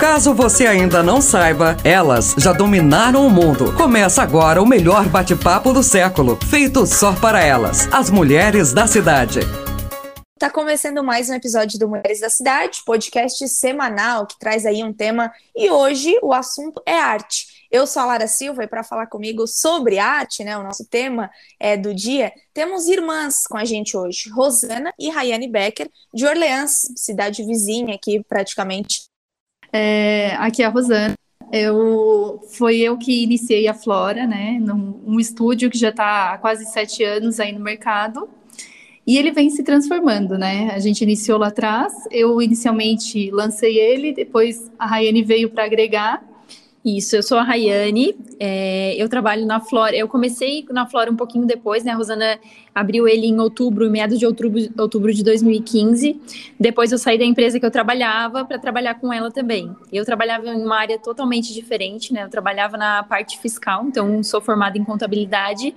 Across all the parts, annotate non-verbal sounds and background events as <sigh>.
Caso você ainda não saiba, elas já dominaram o mundo. Começa agora o melhor bate-papo do século, feito só para elas, as mulheres da cidade. Tá começando mais um episódio do Mulheres da Cidade, podcast semanal que traz aí um tema e hoje o assunto é arte. Eu sou a Lara Silva e para falar comigo sobre arte, né, o nosso tema é do dia, temos irmãs com a gente hoje, Rosana e Rayane Becker, de Orleans, cidade vizinha aqui praticamente. É, aqui é a Rosana. Eu, foi eu que iniciei a Flora, né, num um estúdio que já está há quase sete anos aí no mercado. E ele vem se transformando, né? A gente iniciou lá atrás, eu inicialmente lancei ele, depois a Rayane veio para agregar. Isso, eu sou a Rayane, é, eu trabalho na Flora, eu comecei na Flora um pouquinho depois, né, a Rosana abriu ele em outubro, meados de outubro, outubro de 2015, depois eu saí da empresa que eu trabalhava para trabalhar com ela também. Eu trabalhava em uma área totalmente diferente, né, eu trabalhava na parte fiscal, então sou formada em contabilidade,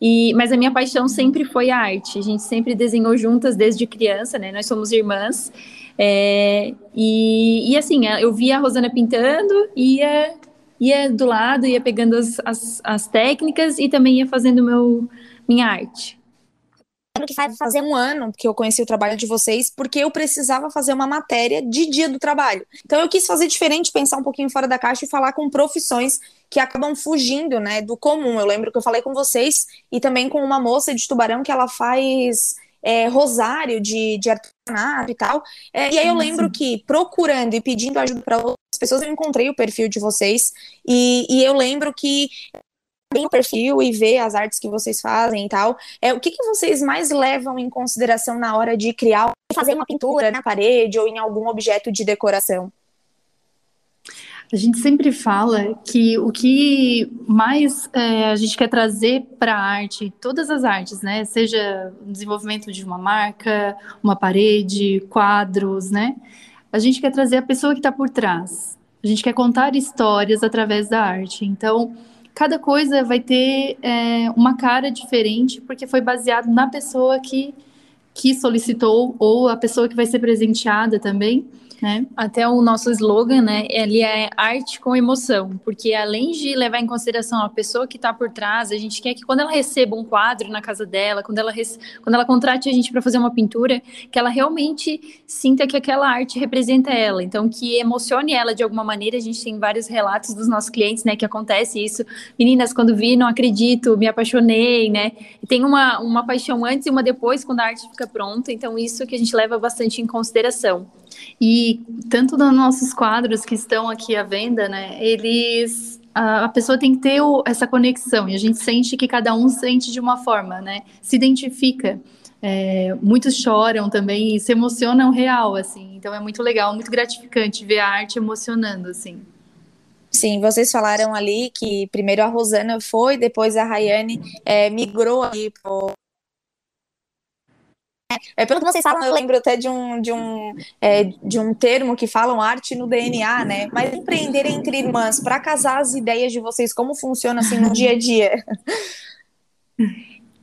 e, mas a minha paixão sempre foi a arte. A gente sempre desenhou juntas desde criança, né? Nós somos irmãs. É, e, e, assim, eu via a Rosana pintando, ia, ia do lado, ia pegando as, as, as técnicas e também ia fazendo meu, minha arte lembro que faz fazer um ano que eu conheci o trabalho de vocês, porque eu precisava fazer uma matéria de dia do trabalho. Então eu quis fazer diferente, pensar um pouquinho fora da caixa e falar com profissões que acabam fugindo, né, do comum. Eu lembro que eu falei com vocês e também com uma moça de Tubarão que ela faz é, rosário de, de artesanato e tal. É, e aí eu lembro que procurando e pedindo ajuda para outras pessoas, eu encontrei o perfil de vocês e, e eu lembro que bem o perfil e ver as artes que vocês fazem e tal. É, o que, que vocês mais levam em consideração na hora de criar, fazer uma pintura na parede ou em algum objeto de decoração? A gente sempre fala que o que mais é, a gente quer trazer para a arte, todas as artes, né? Seja o desenvolvimento de uma marca, uma parede, quadros, né? A gente quer trazer a pessoa que está por trás. A gente quer contar histórias através da arte. Então, cada coisa vai ter é, uma cara diferente, porque foi baseado na pessoa que, que solicitou ou a pessoa que vai ser presenteada também. Né? Até o nosso slogan, né? Ele é arte com emoção, porque além de levar em consideração a pessoa que está por trás, a gente quer que quando ela receba um quadro na casa dela, quando ela, quando ela contrate a gente para fazer uma pintura, que ela realmente sinta que aquela arte representa ela, então que emocione ela de alguma maneira. A gente tem vários relatos dos nossos clientes, né? Que acontece isso. Meninas, quando vi, não acredito, me apaixonei, né? E tem uma, uma paixão antes e uma depois, quando a arte fica pronta, então isso que a gente leva bastante em consideração. E tanto nos nossos quadros que estão aqui à venda, né, eles a, pessoa tem que ter essa conexão e a gente sente que cada um sente de uma forma, né? Se identifica. É, muitos choram também e se emocionam real, assim. Então é muito legal, muito gratificante ver a arte emocionando, assim. Sim, vocês falaram ali que primeiro a Rosana foi, depois a Rayane é, migrou ali pro é, pelo que vocês falam, eu lembro até de um, de um, é, de um termo que falam arte no DNA, né? Mas empreender entre irmãs, para casar as ideias de vocês, como funciona assim no dia a dia?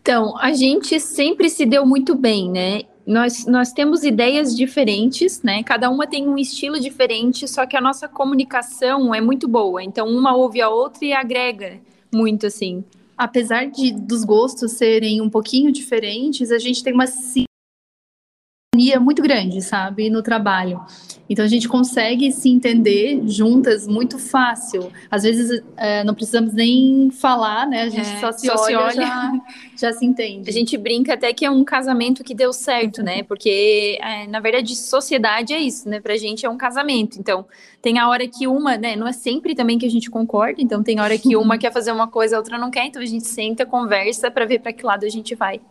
Então, a gente sempre se deu muito bem, né? Nós, nós temos ideias diferentes, né? Cada uma tem um estilo diferente, só que a nossa comunicação é muito boa. Então, uma ouve a outra e agrega muito, assim. Apesar de dos gostos serem um pouquinho diferentes, a gente tem uma muito grande, sabe, no trabalho. Então a gente consegue se entender juntas muito fácil. Às vezes é, não precisamos nem falar, né? A gente é, só se só olha, se olha. Já, <laughs> já, se entende. A gente brinca até que é um casamento que deu certo, né? Porque é, na verdade sociedade é isso, né? Pra gente é um casamento. Então tem a hora que uma, né? Não é sempre também que a gente concorda. Então tem a hora que uma <laughs> quer fazer uma coisa, a outra não quer. Então a gente senta, conversa para ver para que lado a gente vai.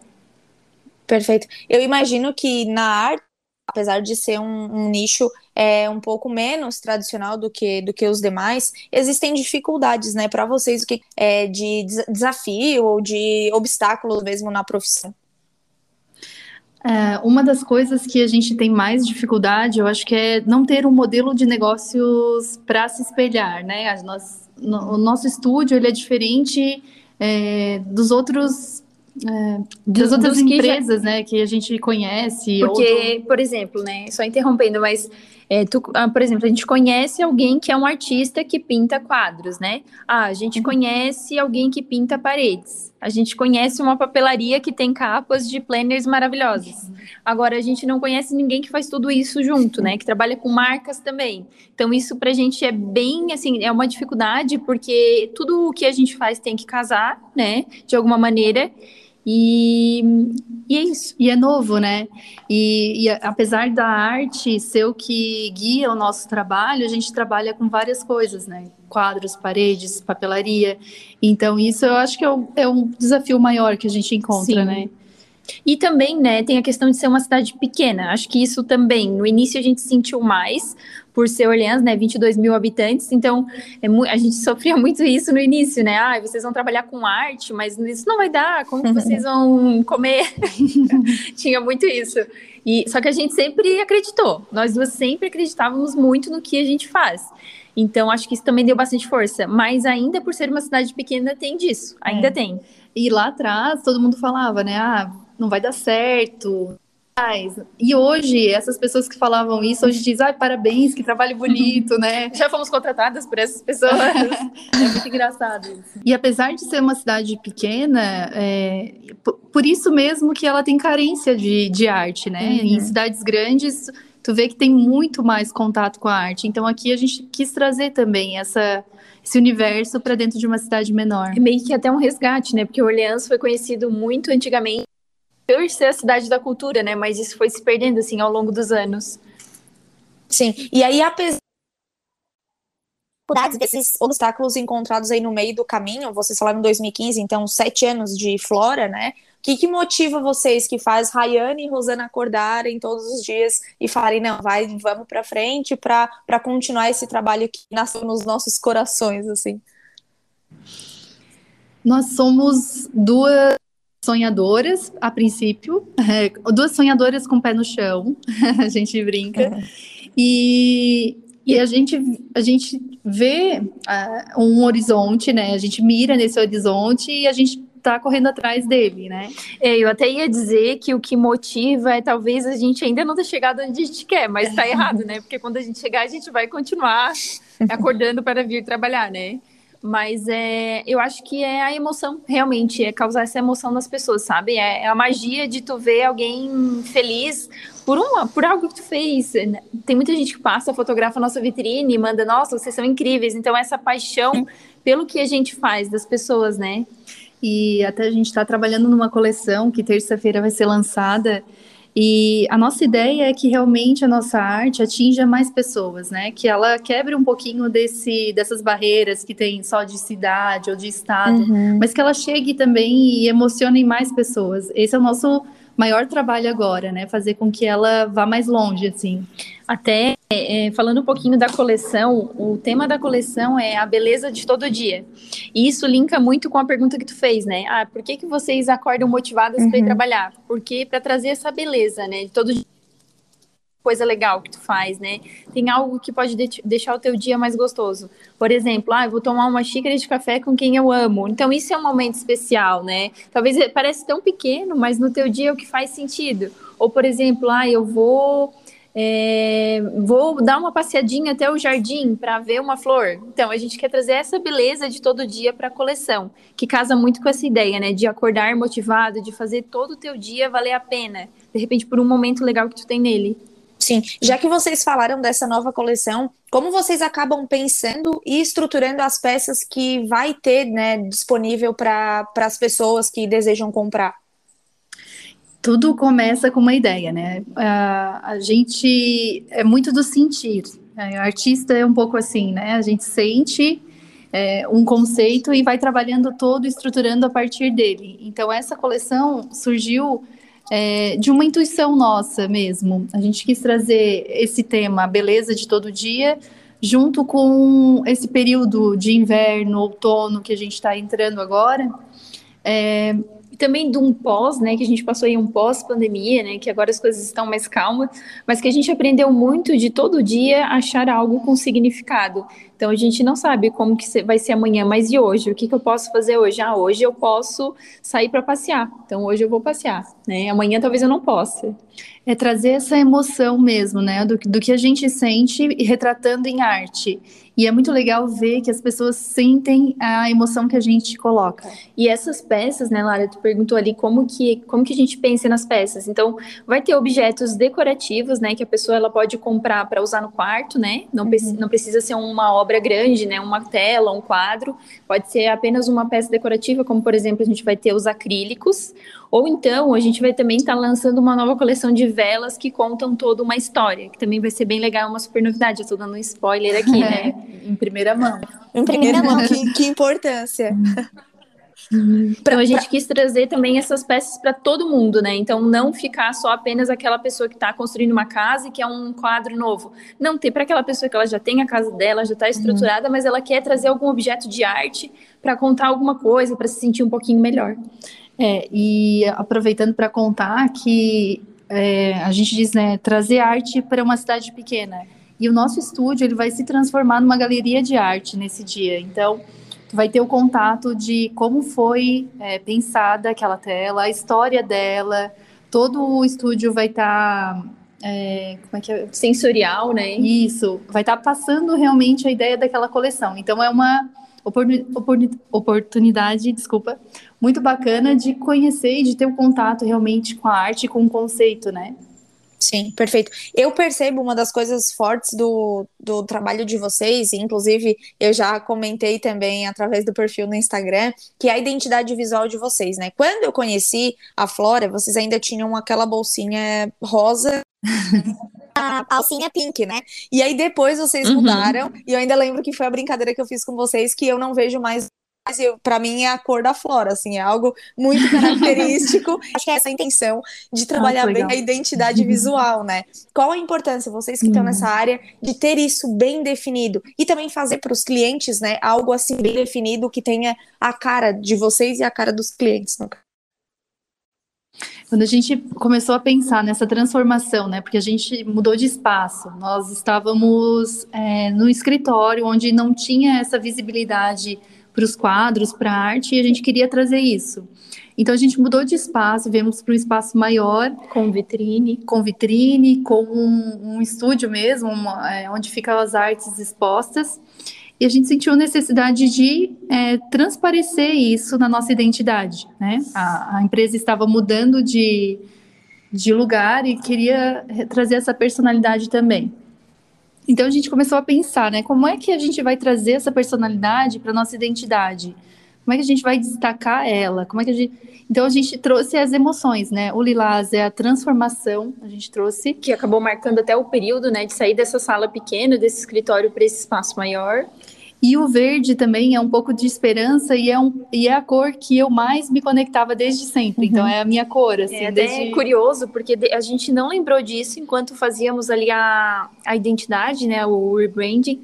Perfeito. Eu imagino que na arte, apesar de ser um, um, nicho é, um pouco menos tradicional do que, do que os demais, existem dificuldades, né, para vocês, o que é de desafio ou de obstáculos mesmo na profissão. É, uma das coisas que a gente tem mais dificuldade, eu acho que é não ter um modelo de negócios para se espelhar, né? Nós, no, o nosso estúdio ele é diferente é, dos outros é, das outras empresas, já... né, que a gente conhece. Porque, por exemplo, né, só interrompendo, mas É, tu, ah, por exemplo, a gente conhece alguém que é um artista que pinta quadros, né? Ah, a gente uhum. conhece alguém que pinta paredes. A gente conhece uma papelaria que tem capas de planners maravilhosos. Agora, a gente não conhece ninguém que faz tudo isso junto, né? Que trabalha com marcas também. Então, isso pra gente é bem, assim, é uma dificuldade, porque tudo o que a gente faz tem que casar, né? De alguma maneira. E, e, é isso. E é novo, né? E, e, apesar da arte ser o que guia o nosso trabalho, a gente trabalha com várias coisas, né? Quadros, paredes, papelaria. Então, isso eu acho que é um, é um desafio maior que a gente encontra, Sim. né? E também, né, tem a questão de ser uma cidade pequena. Acho que isso também, no início a gente sentiu mais, por ser Orleans, né, 22 mil habitantes, então é a gente <laughs> sofria muito isso no início, né, ah, vocês vão trabalhar com arte, mas isso não vai dar, como vocês vão <laughs> comer? <laughs> Tinha muito isso. E, só que a gente sempre acreditou, nós duas sempre acreditávamos muito no que a gente faz. Então, acho que isso também deu bastante força. Mas ainda por ser uma cidade pequena, tem disso. Ainda é. tem. E lá atrás, todo mundo falava, né? Ah, não vai dar certo. E hoje, essas pessoas que falavam isso, hoje dizem, ai, parabéns, que trabalho bonito, né? <laughs> Já fomos contratadas por essas <laughs> pessoas. é muito engraçado isso. E apesar de ser uma cidade pequena, é, por isso mesmo que ela tem carência de, de arte, né? Uhum. Em cidades grandes, tu vê que tem muito mais contato com a arte. Então aqui a gente quis trazer também essa esse universo para dentro de uma cidade menor. É meio que até um resgate, né? Porque Orleans foi conhecido muito antigamente por ser a cidade da cultura, né? Mas isso foi se perdendo assim ao longo dos anos. Sim. E aí apesar desses obstáculos encontrados aí no meio do caminho, vocês falaram em 2015, então sete anos de Flora, né? O que, que motiva vocês que faz Rayane e Rosana acordarem todos os dias e falarem, não, vai, vamos para frente para continuar esse trabalho que nasceu nos nossos corações, assim? Nós somos duas sonhadoras, a princípio, é, duas sonhadoras com o pé no chão, <laughs> a gente brinca, uhum. e, e a gente, a gente vê uh, um horizonte, né, a gente mira nesse horizonte e a gente tá correndo atrás dele, né? É, eu até ia dizer que o que motiva é talvez a gente ainda não ter chegado onde a gente quer, mas tá <laughs> errado, né? Porque quando a gente chegar, a gente vai continuar <laughs> acordando para vir trabalhar, né? Mas é, eu acho que é a emoção, realmente, é causar essa emoção nas pessoas, sabe? É, é a magia de tu ver alguém feliz por uma, por algo que tu fez. Tem muita gente que passa, fotografa a nossa vitrine e manda, nossa, vocês são incríveis. Então, essa paixão <laughs> pelo que a gente faz das pessoas, né? E até a gente está trabalhando numa coleção que terça-feira vai ser lançada. E a nossa ideia é que realmente a nossa arte atinja mais pessoas, né? Que ela quebre um pouquinho desse, dessas barreiras que tem só de cidade ou de estado, uhum. mas que ela chegue também e emocione mais pessoas. Esse é o nosso maior trabalho agora, né? Fazer com que ela vá mais longe, assim. Até é, falando um pouquinho da coleção, o tema da coleção é a beleza de todo dia. E isso linka muito com a pergunta que tu fez, né? Ah, por que, que vocês acordam motivadas uhum. para ir trabalhar? Porque para trazer essa beleza, né? De todo dia coisa legal que tu faz, né? Tem algo que pode de deixar o teu dia mais gostoso. Por exemplo, ah, eu vou tomar uma xícara de café com quem eu amo. Então isso é um momento especial, né? Talvez parece tão pequeno, mas no teu dia é o que faz sentido. Ou por exemplo, ah, eu vou é, vou dar uma passeadinha até o jardim para ver uma flor. Então, a gente quer trazer essa beleza de todo dia para a coleção, que casa muito com essa ideia, né? De acordar motivado, de fazer todo o teu dia valer a pena. De repente, por um momento legal que tu tem nele. Sim, já que vocês falaram dessa nova coleção, como vocês acabam pensando e estruturando as peças que vai ter né, disponível para as pessoas que desejam comprar? Tudo começa com uma ideia, né? A, a gente é muito do sentir. Né? O artista é um pouco assim, né? A gente sente é, um conceito e vai trabalhando todo, estruturando a partir dele. Então, essa coleção surgiu é, de uma intuição nossa mesmo. A gente quis trazer esse tema, a beleza de todo dia, junto com esse período de inverno, outono que a gente está entrando agora. É, também de um pós, né, que a gente passou aí um pós-pandemia, né, que agora as coisas estão mais calmas, mas que a gente aprendeu muito de todo dia achar algo com significado. Então a gente não sabe como que vai ser amanhã, mas e hoje? O que, que eu posso fazer hoje? Ah, hoje eu posso sair para passear. Então hoje eu vou passear, né? Amanhã talvez eu não possa. É trazer essa emoção mesmo, né? Do, do que a gente sente retratando em arte. E é muito legal ver que as pessoas sentem a emoção que a gente coloca. E essas peças, né, Lara, tu perguntou ali como que, como que a gente pensa nas peças. Então, vai ter objetos decorativos, né, que a pessoa ela pode comprar para usar no quarto, né? Não, uhum. não precisa ser uma obra grande, né, uma tela, um quadro. Pode ser apenas uma peça decorativa, como por exemplo, a gente vai ter os acrílicos, ou então a gente vai também estar tá lançando uma nova coleção de velas que contam toda uma história, que também vai ser bem legal, uma super novidade. Eu estou dando um spoiler aqui, né? <laughs> em primeira mão. Em primeira mão, que, que importância. Então a gente quis trazer também essas peças para todo mundo, né? Então não ficar só apenas aquela pessoa que está construindo uma casa e que é um quadro novo. Não ter para aquela pessoa que ela já tem a casa dela, já está estruturada, uhum. mas ela quer trazer algum objeto de arte para contar alguma coisa, para se sentir um pouquinho melhor. É, e aproveitando para contar que é, a gente diz, né, trazer arte para uma cidade pequena. E o nosso estúdio ele vai se transformar numa galeria de arte nesse dia. Então, tu vai ter o contato de como foi é, pensada aquela tela, a história dela. Todo o estúdio vai estar tá, é, como é que é? Sensorial, né? Isso, vai estar tá passando realmente a ideia daquela coleção. Então é uma oportunidade, desculpa, muito bacana de conhecer e de ter um contato realmente com a arte, com o conceito, né? Sim, perfeito. Eu percebo uma das coisas fortes do, do trabalho de vocês, inclusive eu já comentei também através do perfil no Instagram, que é a identidade visual de vocês, né? Quando eu conheci a Flora, vocês ainda tinham aquela bolsinha rosa. <laughs> a alcinha pink, né? E aí depois vocês uhum. mudaram, e eu ainda lembro que foi a brincadeira que eu fiz com vocês, que eu não vejo mais para mim é a cor da flora, assim, é algo muito <laughs> característico. Acho que é essa a intenção de trabalhar ah, bem a identidade visual, né? Qual a importância, vocês que estão hum. nessa área, de ter isso bem definido e também fazer para os clientes, né, algo assim bem definido que tenha a cara de vocês e a cara dos clientes, no caso. Quando a gente começou a pensar nessa transformação, né, porque a gente mudou de espaço, nós estávamos é, no escritório onde não tinha essa visibilidade para os quadros, para a arte, e a gente queria trazer isso. Então a gente mudou de espaço, viemos para um espaço maior. Com vitrine. Com vitrine, com um, um estúdio mesmo, uma, é, onde ficam as artes expostas. E a gente sentiu necessidade de é, transparecer isso na nossa identidade. Né? A, a empresa estava mudando de, de lugar e queria trazer essa personalidade também. Então a gente começou a pensar, né? Como é que a gente vai trazer essa personalidade para nossa identidade? Como é que a gente vai destacar ela? Como é que a gente... Então a gente trouxe as emoções, né? O lilás é a transformação, a gente trouxe que acabou marcando até o período, né, de sair dessa sala pequena, desse escritório para esse espaço maior. E o verde também é um pouco de esperança e é, um, e é a cor que eu mais me conectava desde sempre. Então, uhum. Então é a minha cor. Assim, é desde... curioso, porque a gente não lembrou disso enquanto fazíamos ali a, a identidade, né? O rebranding.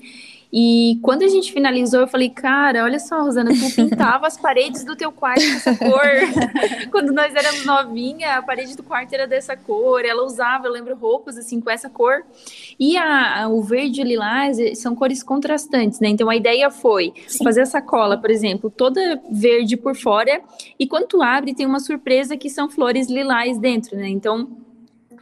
E quando a gente finalizou, eu falei, cara, olha só, Rosana, tu pintava as paredes do teu quarto dessa cor. <laughs> quando nós éramos novinha, a parede do quarto era dessa cor. Ela usava, eu lembro, roupas assim com essa cor. E a, a o verde e o lilás eh, são cores contrastantes, né? Então a ideia foi Sim. fazer essa cola, por exemplo, toda verde por fora. E quando tu abre, tem uma surpresa que são flores lilás dentro, né? Então,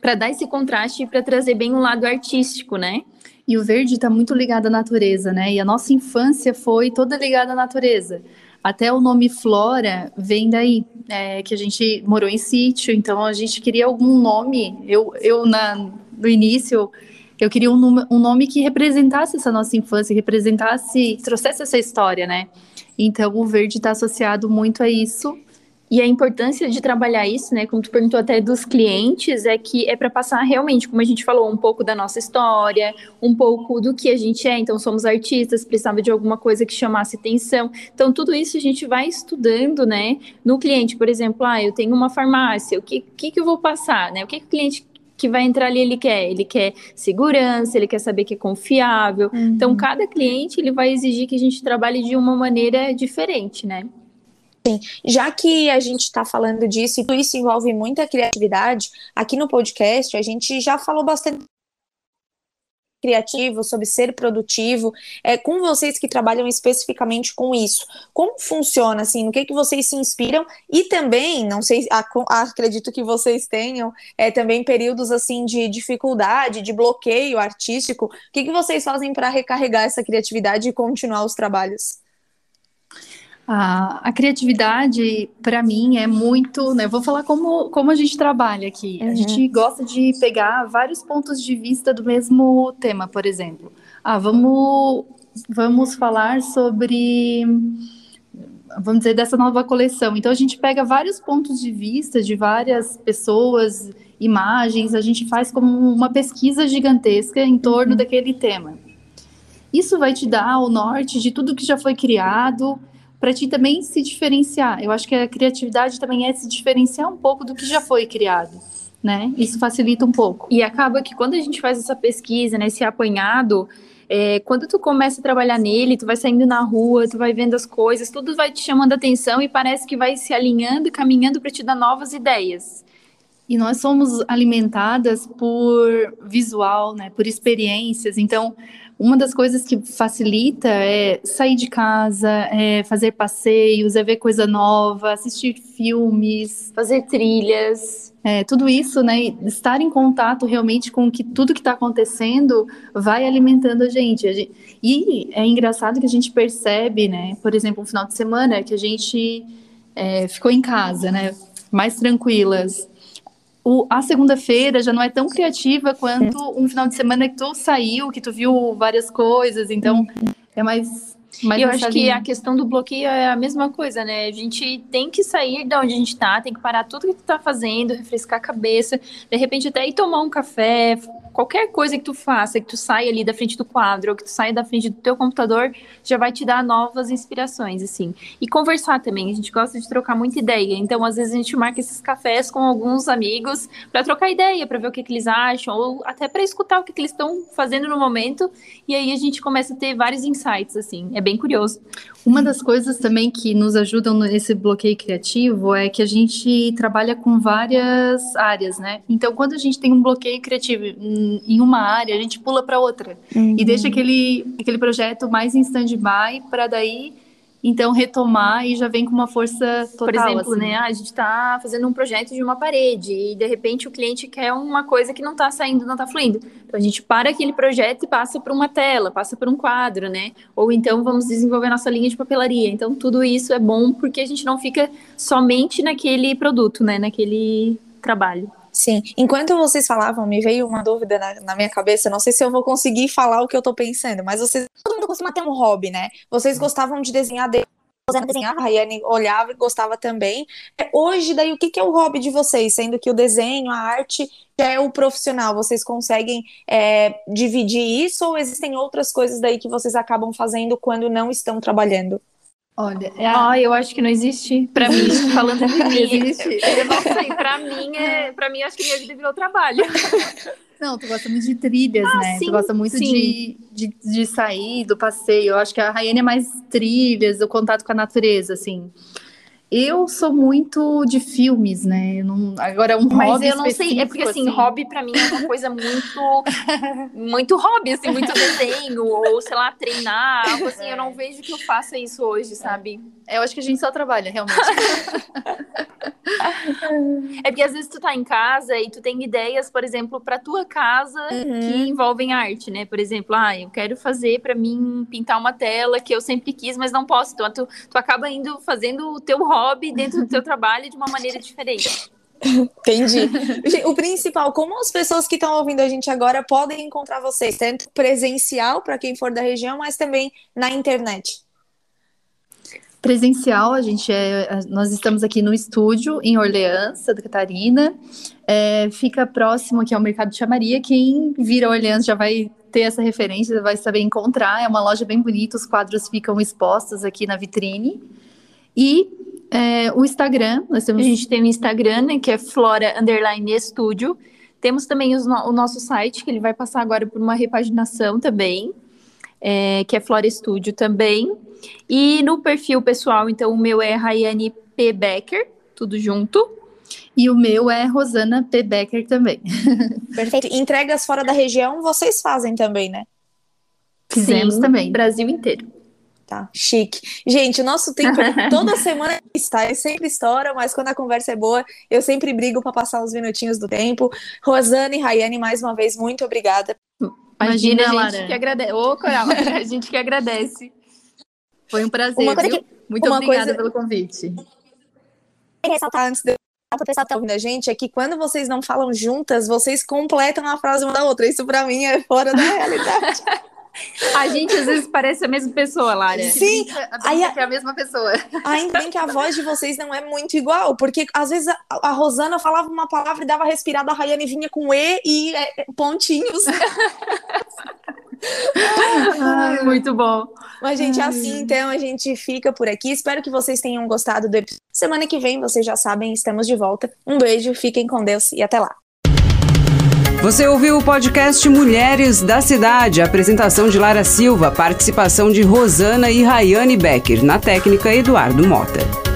para dar esse contraste e para trazer bem o um lado artístico, né? E o verde está muito ligado à natureza, né? E a nossa infância foi toda ligada à natureza. Até o nome Flora vem daí, é, que a gente morou em sítio, então a gente queria algum nome. Eu, eu na, no início, eu queria um, um nome que representasse essa nossa infância, representasse, trouxesse essa história, né? Então o verde está associado muito a isso. E a importância de trabalhar isso, né, como tu perguntou até dos clientes, é que é para passar realmente, como a gente falou, um pouco da nossa história, um pouco do que a gente é. Então, somos artistas, precisava de alguma coisa que chamasse atenção. Então, tudo isso a gente vai estudando, né, no cliente. Por exemplo, ah, eu tenho uma farmácia, o que, que, que eu vou passar, né? O que, que o cliente que vai entrar ali ele quer? Ele quer segurança, ele quer saber que é confiável. Uhum. Então, cada cliente ele vai exigir que a gente trabalhe de uma maneira diferente, né? Sim, já que a gente está falando disso e isso envolve muita criatividade, aqui no podcast a gente já falou bastante criativo, sobre ser produtivo, é, com vocês que trabalham especificamente com isso. Como funciona, assim, no que, que vocês se inspiram? E também, não sei, acredito que vocês tenham é, também períodos, assim, de dificuldade, de bloqueio artístico. O que, que vocês fazem para recarregar essa criatividade e continuar os trabalhos? A, a criatividade, para mim, é muito. Né, vou falar como, como a gente trabalha aqui. Uhum. A gente gosta de pegar vários pontos de vista do mesmo tema, por exemplo. Ah, vamos, vamos falar sobre. Vamos dizer, dessa nova coleção. Então, a gente pega vários pontos de vista de várias pessoas, imagens, a gente faz como uma pesquisa gigantesca em torno uhum. daquele tema. Isso vai te dar o norte de tudo que já foi criado para ti também se diferenciar. Eu acho que a criatividade também é se diferenciar um pouco do que já foi criado. Né? Isso facilita um pouco. E acaba que quando a gente faz essa pesquisa, né, esse apanhado, é, quando tu começa a trabalhar nele, tu vai saindo na rua, tu vai vendo as coisas, tudo vai te chamando atenção e parece que vai se alinhando e caminhando para te dar novas ideias. E nós somos alimentadas por visual, né, por experiências. Então, uma das coisas que facilita é sair de casa, é fazer passeios, é ver coisa nova, assistir filmes, fazer trilhas. É, tudo isso, né? Estar em contato realmente com que tudo que está acontecendo vai alimentando a gente. a gente. E é engraçado que a gente percebe, né? Por exemplo, um final de semana que a gente é, ficou em casa, né? Mais tranquilas o, a segunda-feira já não é tão criativa quanto um final de semana que tu saiu, que tu viu várias coisas, então é mais. mais eu acho que a questão do bloqueio é a mesma coisa, né? A gente tem que sair da onde a gente tá, tem que parar tudo que tu tá fazendo, refrescar a cabeça, de repente até ir tomar um café, qualquer coisa que tu faça, que tu saia ali da frente do quadro, ou que tu saia da frente do teu computador, já vai te dar novas inspirações, assim. E conversar também, a gente gosta de trocar muita ideia, então às vezes a gente marca esses cafés com alguns amigos para trocar ideia, para ver o que, que, eles acham, ou até para escutar o que, que eles estão fazendo no momento, e aí a gente começa a ter vários insights, assim, é bem curioso. Uma das coisas também que nos ajudam nesse bloqueio criativo é que a gente trabalha com várias áreas, né? Então, quando a gente tem um bloqueio criativo em uma área, a gente pula para outra uhum. e deixa aquele, aquele projeto mais em stand-by para daí então retomar e já vem com uma força total. Por exemplo, assim. né? A gente está fazendo um projeto de uma parede e de repente o cliente quer uma coisa que não está saindo, não está fluindo. Então a gente para aquele projeto e passa para uma tela, passa por um quadro, né? Ou então vamos desenvolver nossa linha de papelaria. Então tudo isso é bom porque a gente não fica somente naquele produto, né? Naquele trabalho. Sim. Enquanto vocês falavam, me veio uma dúvida na, na, minha cabeça. Não sei se eu vou conseguir falar o que eu tô pensando, mas vocês. Todo mundo costuma ter um hobby, né? Vocês gostavam de desenhar de desenhava, a Rayane olhava e gostava também. É, hoje, daí, o que, que é o hobby de vocês? Sendo que o desenho, a arte já é o profissional, vocês conseguem é, dividir isso ou existem outras coisas daí que vocês acabam fazendo quando não estão trabalhando? Olha, é a... ah, eu acho que não existe. Para mim, falando de <laughs> mim, existe. Eu não sei. Para mim, é, para mim, acho que minha vida virou trabalho. Não, tu gosta muito de trilhas, ah, né? Sim, tu gosta muito de, de, de, sair do passeio. Eu acho que a Rayane é mais trilhas, o contato com a natureza, assim. Eu sou muito de filmes, né? Não, agora um Mas hobby eu não sei, é porque assim, assim, hobby para mim é uma coisa muito muito hobby, assim, muito <laughs> desenho ou sei lá, treinar, algo assim, é. eu não vejo que eu faça isso hoje, sabe? É, eu acho que a gente só trabalha, realmente. <laughs> é porque às vezes tu tá em casa e tu tem ideias, por exemplo, para tua casa uhum. que envolvem arte, né? Por exemplo, ah, eu quero fazer para mim pintar uma tela que eu sempre quis, mas não posso. Então tu, tu acaba indo fazendo o teu hobby dentro do teu <laughs> trabalho de uma maneira diferente. Entendi. <laughs> O principal, como as pessoas que estão ouvindo a gente agora podem encontrar vocês, tanto presencial para quem for da região, mas também na internet? Presencial, a gente é, nós estamos aqui no estúdio em Orleans, Santa Catarina. É, fica próximo aqui ao Mercado de Chamaria. Quem vira Orleans já vai ter essa referência, vai saber encontrar. É uma loja bem bonita, os quadros ficam expostos aqui na vitrine. E é, o Instagram, nós temos... A gente tem o Instagram, né, que é Flora Studio. Temos também os, o nosso site, que ele vai passar agora por uma repaginação também, é, que é Flora Studio também. E no perfil pessoal, então, o meu é Rayane P. Becker, tudo junto. E o meu é Rosana P. Becker também. <laughs> Perfeito. Entregas fora da região vocês fazem também, né? Fizemos Sim, também. Brasil inteiro. Tá, chique. Gente, o nosso tempo <laughs> toda semana está, ele sempre estoura, mas quando a conversa é boa, eu sempre brigo para passar uns minutinhos do tempo. Rosana e Rayane, mais uma vez, muito obrigada. Imagina, Imagina, a gente Lara. que agradece. Ô, Coral, <laughs> a gente que agradece. Foi um prazer, Uma coisa viu? que- Muito obrigada coisa- pelo convite. ressaltar antes de para o pessoal que tá ouvindo a gente é que quando vocês não falam juntas, vocês completam a frase uma da outra. Isso pra mim é fora da realidade. <laughs> A gente às vezes parece a mesma pessoa, Lara. Sim, A aí Bia a- que é a mesma pessoa. ainda bem que a voz de vocês não é muito igual, porque às vezes a, a Rosana falava uma palavra e dava respirada, a Rayane vinha com E e é, pontinhos. <laughs> <laughs> Ai, muito bom. Mas, gente, assim, então a gente fica por aqui. Espero que vocês tenham gostado do episódio. Semana que vem, vocês já sabem, estamos de volta. Um beijo, fiquem com Deus e até lá. Você ouviu o podcast Mulheres da Cidade, apresentação de Lara Silva, participação de Rosana e Rayane Becker, na técnica Eduardo Mota.